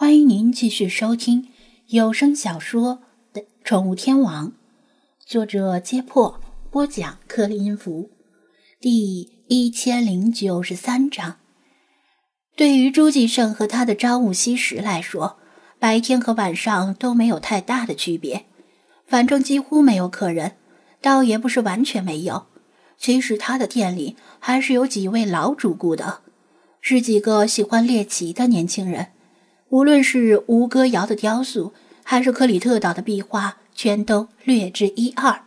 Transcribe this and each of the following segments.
欢迎您继续收听有声小说《的宠物天王》，作者：揭破，播讲：克里音符，第一千零九十三章。对于朱继胜和他的招募西石来说，白天和晚上都没有太大的区别，反正几乎没有客人，倒也不是完全没有。其实他的店里还是有几位老主顾的，是几个喜欢猎奇的年轻人。无论是吴哥窑的雕塑，还是克里特岛的壁画，全都略知一二，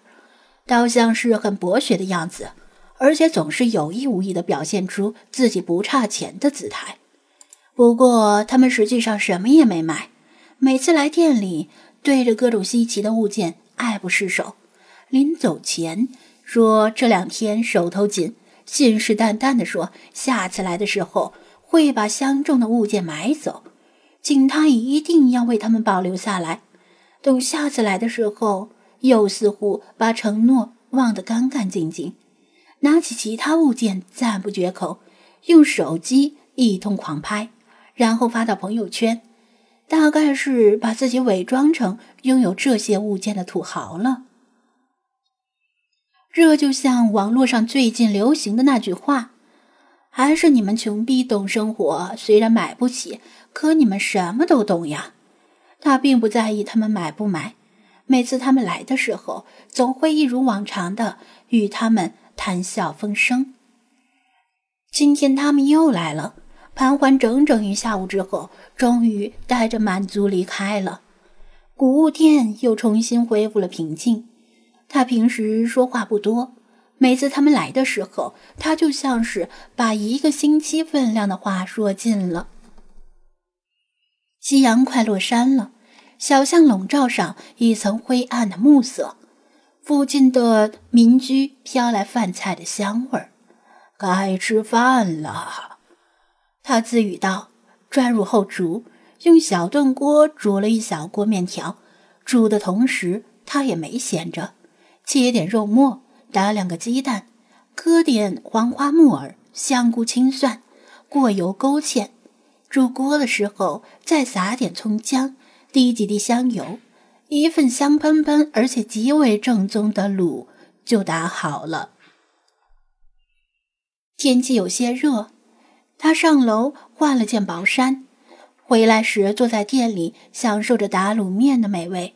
倒像是很博学的样子，而且总是有意无意地表现出自己不差钱的姿态。不过，他们实际上什么也没买，每次来店里，对着各种稀奇的物件爱不释手。临走前说这两天手头紧，信誓旦旦地说下次来的时候会把相中的物件买走。请他一定要为他们保留下来，等下次来的时候，又似乎把承诺忘得干干净净，拿起其他物件赞不绝口，用手机一通狂拍，然后发到朋友圈，大概是把自己伪装成拥有这些物件的土豪了。这就像网络上最近流行的那句话。还是你们穷逼懂生活，虽然买不起，可你们什么都懂呀。他并不在意他们买不买，每次他们来的时候，总会一如往常的与他们谈笑风生。今天他们又来了，盘桓整整一下午之后，终于带着满足离开了。古物店又重新恢复了平静。他平时说话不多。每次他们来的时候，他就像是把一个星期分量的话说尽了。夕阳快落山了，小巷笼罩上一层灰暗的暮色，附近的民居飘来饭菜的香味儿。该吃饭了，他自语道，转入后厨，用小炖锅煮了一小锅面条。煮的同时，他也没闲着，切点肉末。打两个鸡蛋，搁点黄花木耳、香菇、青蒜，过油勾芡。煮锅的时候再撒点葱姜，滴几滴香油，一份香喷喷而且极为正宗的卤就打好了。天气有些热，他上楼换了件薄衫，回来时坐在店里享受着打卤面的美味。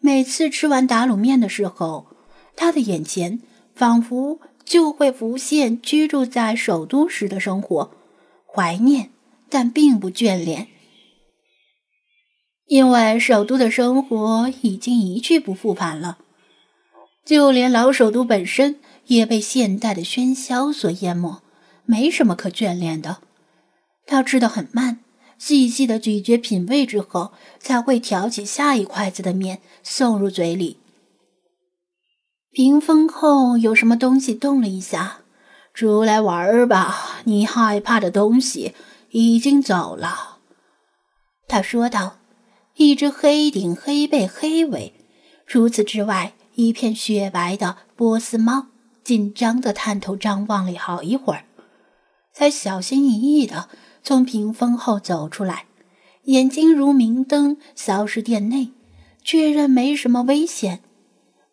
每次吃完打卤面的时候，他的眼前。仿佛就会浮现居住在首都时的生活，怀念但并不眷恋，因为首都的生活已经一去不复返了，就连老首都本身也被现代的喧嚣所淹没，没什么可眷恋的。他吃的很慢，细细的咀嚼品味之后，才会挑起下一筷子的面送入嘴里。屏风后有什么东西动了一下，出来玩儿吧！你害怕的东西已经走了。”他说道。一只黑顶、黑背、黑尾，除此之外，一片雪白的波斯猫，紧张地探头张望了好一会儿，才小心翼翼地从屏风后走出来，眼睛如明灯扫视店内，确认没什么危险。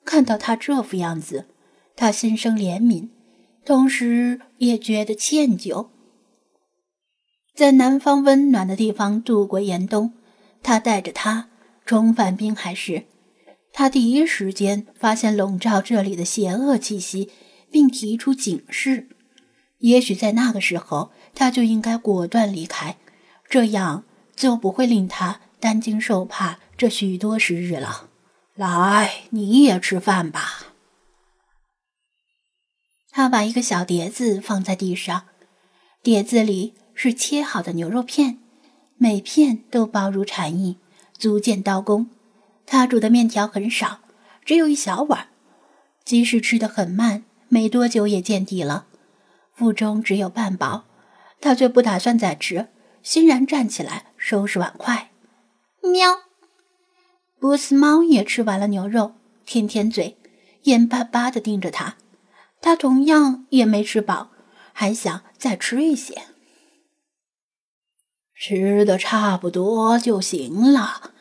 看到他这副样子，他心生怜悯，同时也觉得歉疚。在南方温暖的地方度过严冬，他带着他重返滨海时，他第一时间发现笼罩这里的邪恶气息，并提出警示。也许在那个时候，他就应该果断离开，这样就不会令他担惊受怕这许多时日了。来，你也吃饭吧。他把一个小碟子放在地上，碟子里是切好的牛肉片，每片都薄如蝉翼，足见刀工。他煮的面条很少，只有一小碗，即使吃得很慢，没多久也见底了。腹中只有半饱，他却不打算再吃，欣然站起来收拾碗筷。喵。波斯猫也吃完了牛肉，舔舔嘴，眼巴巴地盯着他。他同样也没吃饱，还想再吃一些。吃的差不多就行了。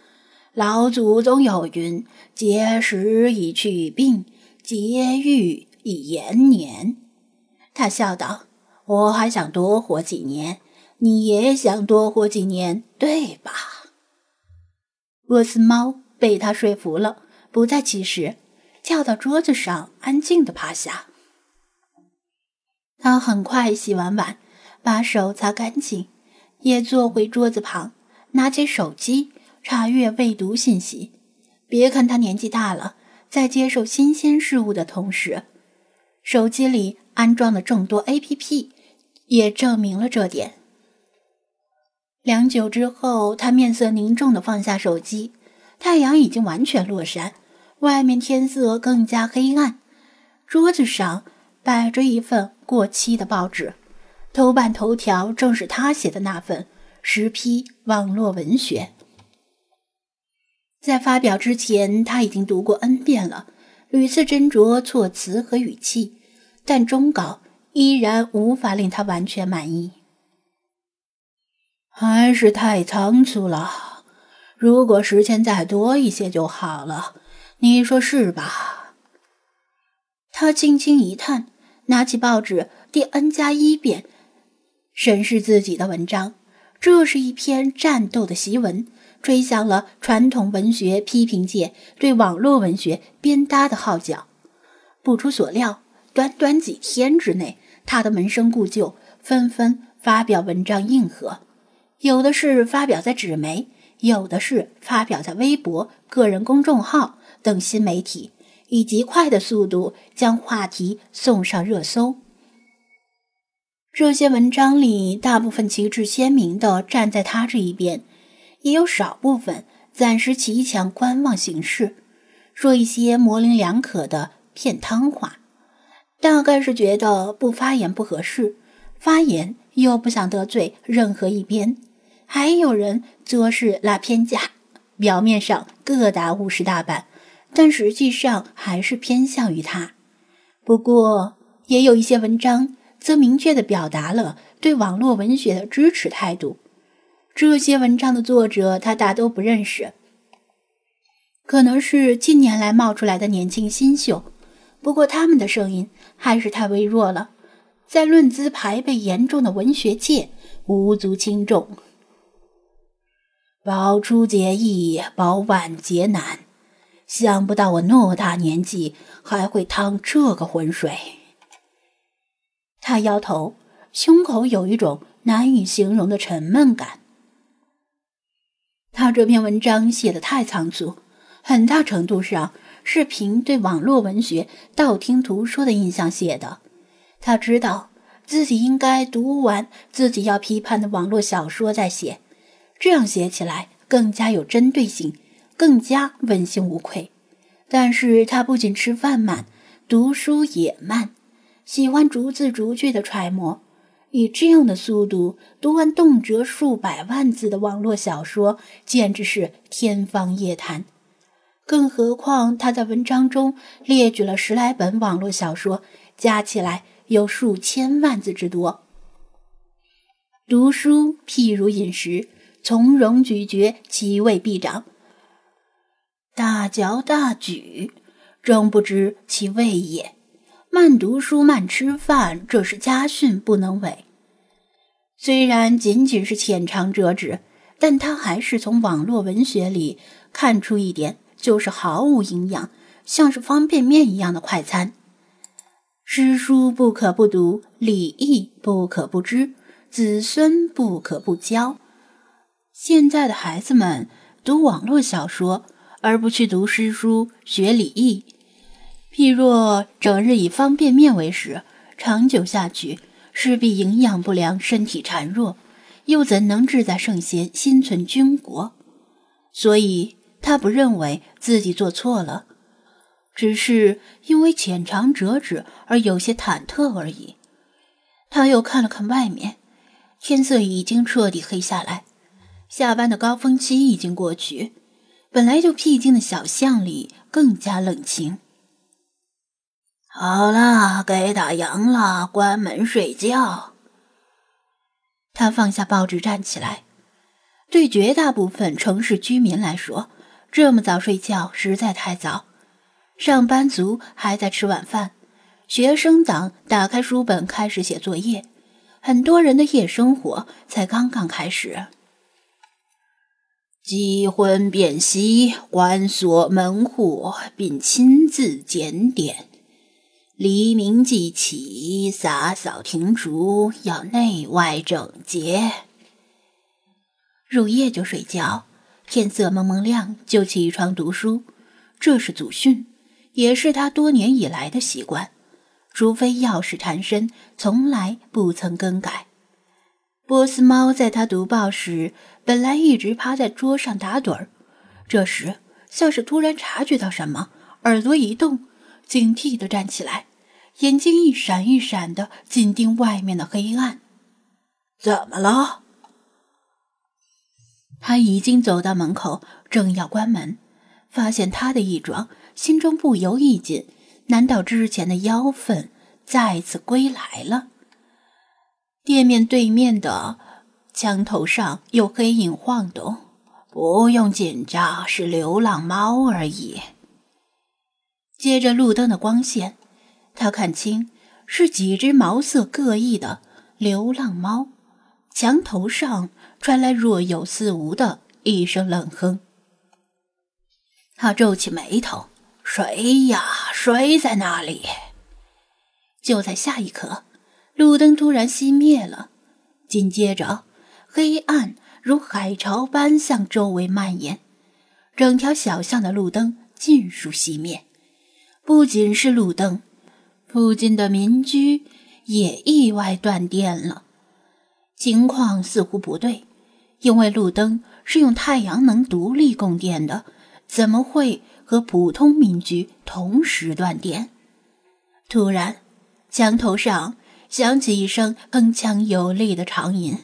老祖宗有云：“节食以去病，节欲以延年。”他笑道：“我还想多活几年，你也想多活几年，对吧？”波斯猫被他说服了，不再起食，跳到桌子上，安静的趴下。他很快洗完碗，把手擦干净。也坐回桌子旁，拿起手机查阅未读信息。别看他年纪大了，在接受新鲜事物的同时，手机里安装了众多 APP，也证明了这点。良久之后，他面色凝重地放下手机。太阳已经完全落山，外面天色更加黑暗。桌子上摆着一份过期的报纸。头版头条正是他写的那份十批网络文学。在发表之前，他已经读过 N 遍了，屡次斟酌措辞和语气，但终稿依然无法令他完全满意。还是太仓促了，如果时间再多一些就好了，你说是吧？他轻轻一叹，拿起报纸第 N 加一遍。审视自己的文章，这是一篇战斗的檄文，吹响了传统文学批评界对网络文学鞭打的号角。不出所料，短短几天之内，他的门生故旧纷纷发表文章应和，有的是发表在纸媒，有的是发表在微博、个人公众号等新媒体，以极快的速度将话题送上热搜。这些文章里，大部分旗帜鲜明地站在他这一边，也有少部分暂时骑墙观望形势，说一些模棱两可的骗汤话，大概是觉得不发言不合适，发言又不想得罪任何一边。还有人则是拉偏架，表面上各打五十大板，但实际上还是偏向于他。不过，也有一些文章。则明确地表达了对网络文学的支持态度。这些文章的作者，他大都不认识，可能是近年来冒出来的年轻新秀。不过，他们的声音还是太微弱了，在论资排辈严重的文学界无足轻重。保初结义，宝晚结难，想不到我偌大年纪还会趟这个浑水。他摇头，胸口有一种难以形容的沉闷感。他这篇文章写的太仓促，很大程度上是凭对网络文学道听途说的印象写的。他知道自己应该读完自己要批判的网络小说再写，这样写起来更加有针对性，更加问心无愧。但是他不仅吃饭慢，读书也慢。喜欢逐字逐句的揣摩，以这样的速度读完动辄数百万字的网络小说，简直是天方夜谭。更何况他在文章中列举了十来本网络小说，加起来有数千万字之多。读书譬如饮食，从容咀嚼，其味必长；大嚼大咀，终不知其味也。慢读书，慢吃饭，这是家训，不能违。虽然仅仅是浅尝辄止，但他还是从网络文学里看出一点，就是毫无营养，像是方便面一样的快餐。诗书不可不读，礼义不可不知，子孙不可不教。现在的孩子们读网络小说，而不去读诗书、学礼义。譬若整日以方便面为食，长久下去势必营养不良，身体孱弱，又怎能志在圣贤，心存军国？所以他不认为自己做错了，只是因为浅尝辄止而有些忐忑而已。他又看了看外面，天色已经彻底黑下来，下班的高峰期已经过去，本来就僻静的小巷里更加冷清。好了，该打烊了，关门睡觉。他放下报纸，站起来，对绝大部分城市居民来说，这么早睡觉实在太早。上班族还在吃晚饭，学生党打开书本开始写作业，很多人的夜生活才刚刚开始。积婚便息，关锁门户，并亲自检点。黎明即起，洒扫庭除，要内外整洁。入夜就睡觉，天色蒙蒙亮就起床读书，这是祖训，也是他多年以来的习惯。除非要事缠身，从来不曾更改。波斯猫在他读报时，本来一直趴在桌上打盹儿，这时像是突然察觉到什么，耳朵一动，警惕地站起来。眼睛一闪一闪的紧盯外面的黑暗，怎么了？他已经走到门口，正要关门，发现他的异状，心中不由一紧。难道之前的妖氛再次归来了？店面对面的墙头上有黑影晃动，不用紧张，是流浪猫而已。借着路灯的光线。他看清是几只毛色各异的流浪猫，墙头上传来若有似无的一声冷哼。他皱起眉头：“谁呀？谁在那里？”就在下一刻，路灯突然熄灭了，紧接着黑暗如海潮般向周围蔓延，整条小巷的路灯尽数熄灭。不仅是路灯。附近的民居也意外断电了，情况似乎不对，因为路灯是用太阳能独立供电的，怎么会和普通民居同时断电？突然，墙头上响起一声铿锵有力的长吟：“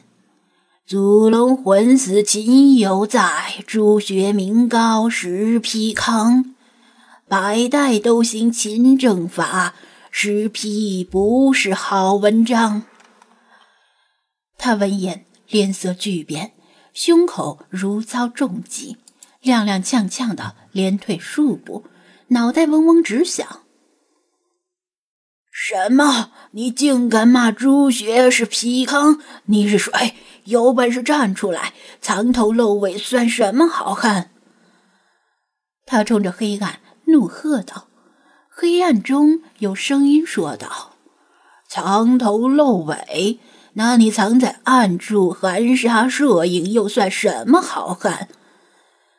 祖龙魂死秦犹在，朱学名高实皮康，百代都行秦政法。”石批不是好文章。他闻言脸色巨变，胸口如遭重击，踉踉跄跄的连退数步，脑袋嗡嗡直响。什么？你竟敢骂朱学是皮糠？你是谁？有本事站出来！藏头露尾算什么好汉？他冲着黑暗怒喝道。黑暗中有声音说道：“藏头露尾，那你藏在暗处含沙射影，又算什么好汉？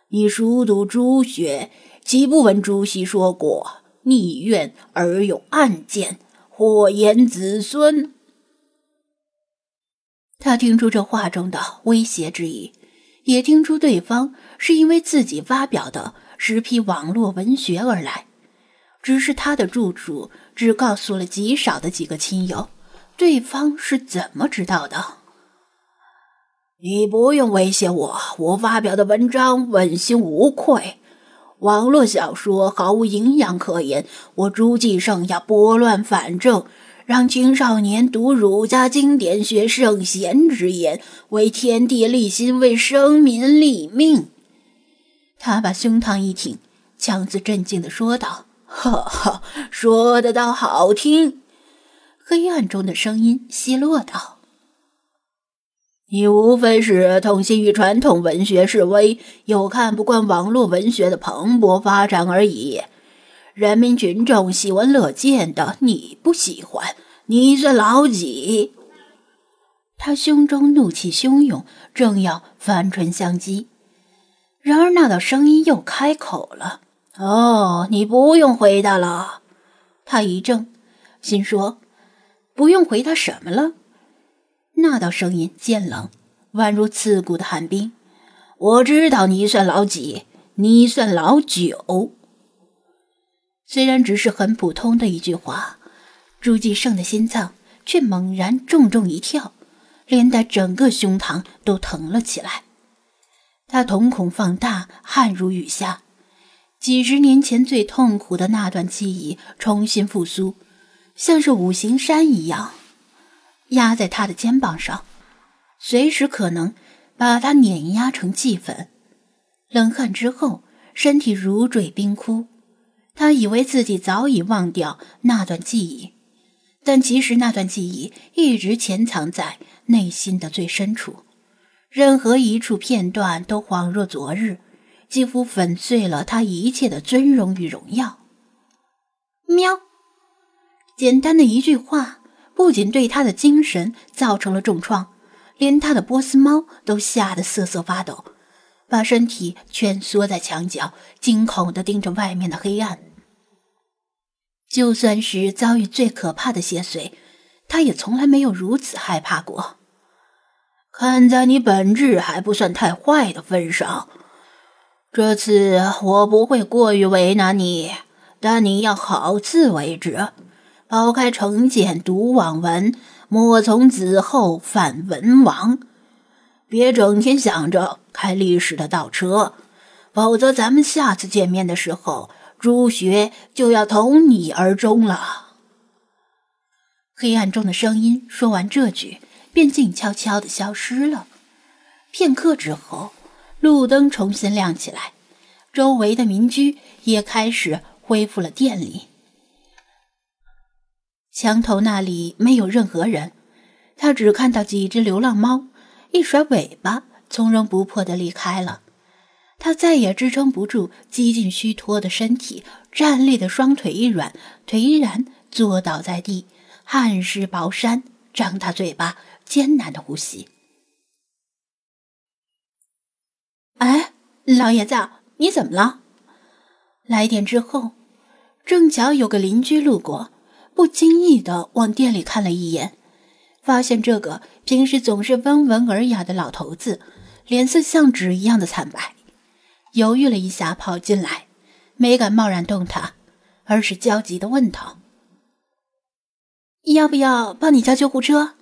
你熟读朱学，岂不闻朱熹说过‘逆愿而有暗箭，祸延子孙’？”他听出这话中的威胁之意，也听出对方是因为自己发表的十批网络文学而来。只是他的住处只告诉了极少的几个亲友，对方是怎么知道的？你不用威胁我，我发表的文章问心无愧。网络小说毫无营养可言，我朱继盛要拨乱反正，让青少年读儒家经典，学圣贤之言，为天地立心，为生民立命。他把胸膛一挺，强自镇静地说道。哈哈，说的倒好听。黑暗中的声音奚落道：“你无非是痛心于传统文学式微，又看不惯网络文学的蓬勃发展而已。人民群众喜闻乐见的，你不喜欢，你算老几？”他胸中怒气汹涌，正要翻唇相讥，然而那道声音又开口了。哦，你不用回答了。他一怔，心说：“不用回答什么了？”那道声音渐冷，宛如刺骨的寒冰。我知道你算老几，你算老九。虽然只是很普通的一句话，朱继胜的心脏却猛然重重一跳，连带整个胸膛都疼了起来。他瞳孔放大，汗如雨下。几十年前最痛苦的那段记忆重新复苏，像是五行山一样压在他的肩膀上，随时可能把他碾压成齑粉。冷汗之后，身体如坠冰窟。他以为自己早已忘掉那段记忆，但其实那段记忆一直潜藏在内心的最深处，任何一处片段都恍若昨日，几乎粉碎了他一切的尊荣与荣耀。喵！简单的一句话，不仅对他的精神造成了重创，连他的波斯猫都吓得瑟瑟发抖。把身体蜷缩在墙角，惊恐地盯着外面的黑暗。就算是遭遇最可怕的邪祟，他也从来没有如此害怕过。看在你本质还不算太坏的份上，这次我不会过于为难你，但你要好自为之，抛开成见，读网文，莫从子后犯文王。别整天想着开历史的倒车，否则咱们下次见面的时候，朱学就要同你而终了。黑暗中的声音说完这句，便静悄悄的消失了。片刻之后，路灯重新亮起来，周围的民居也开始恢复了电力。墙头那里没有任何人，他只看到几只流浪猫。一甩尾巴，从容不迫地离开了。他再也支撑不住几近虚脱的身体，站立的双腿一软，颓然坐倒在地，汗湿薄衫，张大嘴巴，艰难的呼吸。哎，老爷子，你怎么了？来电之后，正巧有个邻居路过，不经意的往店里看了一眼。发现这个平时总是温文尔雅的老头子，脸色像纸一样的惨白，犹豫了一下，跑进来，没敢贸然动他，而是焦急的问道：“要不要帮你叫救护车？”“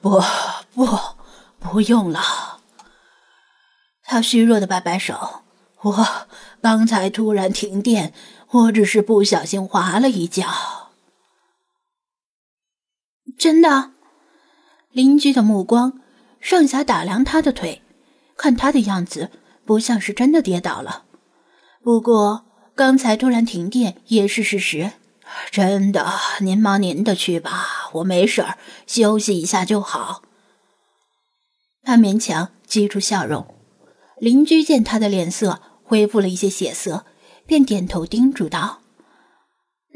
不不，不用了。”他虚弱的摆摆手：“我刚才突然停电，我只是不小心滑了一跤。”“真的？”邻居的目光上下打量他的腿，看他的样子不像是真的跌倒了。不过刚才突然停电也是事实。真的，您忙您的去吧，我没事儿，休息一下就好。他勉强挤出笑容。邻居见他的脸色恢复了一些血色，便点头叮嘱道：“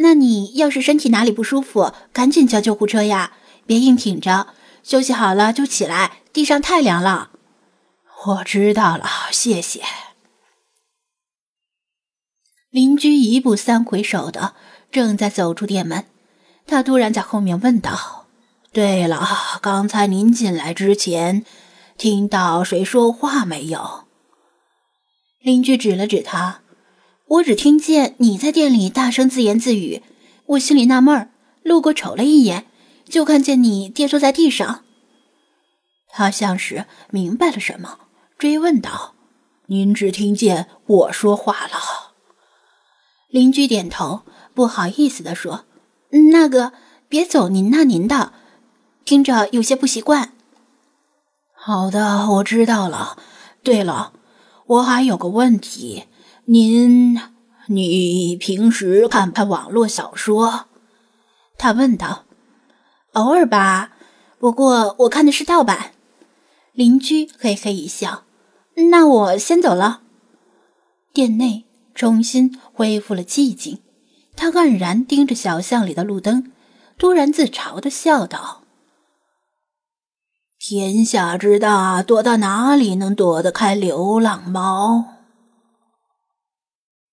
那你要是身体哪里不舒服，赶紧叫救护车呀，别硬挺着。”休息好了就起来，地上太凉了。我知道了，谢谢。邻居一步三回首的正在走出店门，他突然在后面问道：“对了，刚才您进来之前听到谁说话没有？”邻居指了指他：“我只听见你在店里大声自言自语，我心里纳闷儿，路过瞅了一眼。”就看见你跌坐在地上，他像是明白了什么，追问道：“您只听见我说话了？”邻居点头，不好意思地说：“那个，别走，您那您的，听着有些不习惯。”好的，我知道了。对了，我还有个问题，您，你平时看看网络小说？他问道。偶尔吧，不过我看的是盗版。邻居嘿嘿一笑，那我先走了。店内重新恢复了寂静，他黯然盯着小巷里的路灯，突然自嘲的笑道：“天下之大，躲到哪里能躲得开流浪猫？”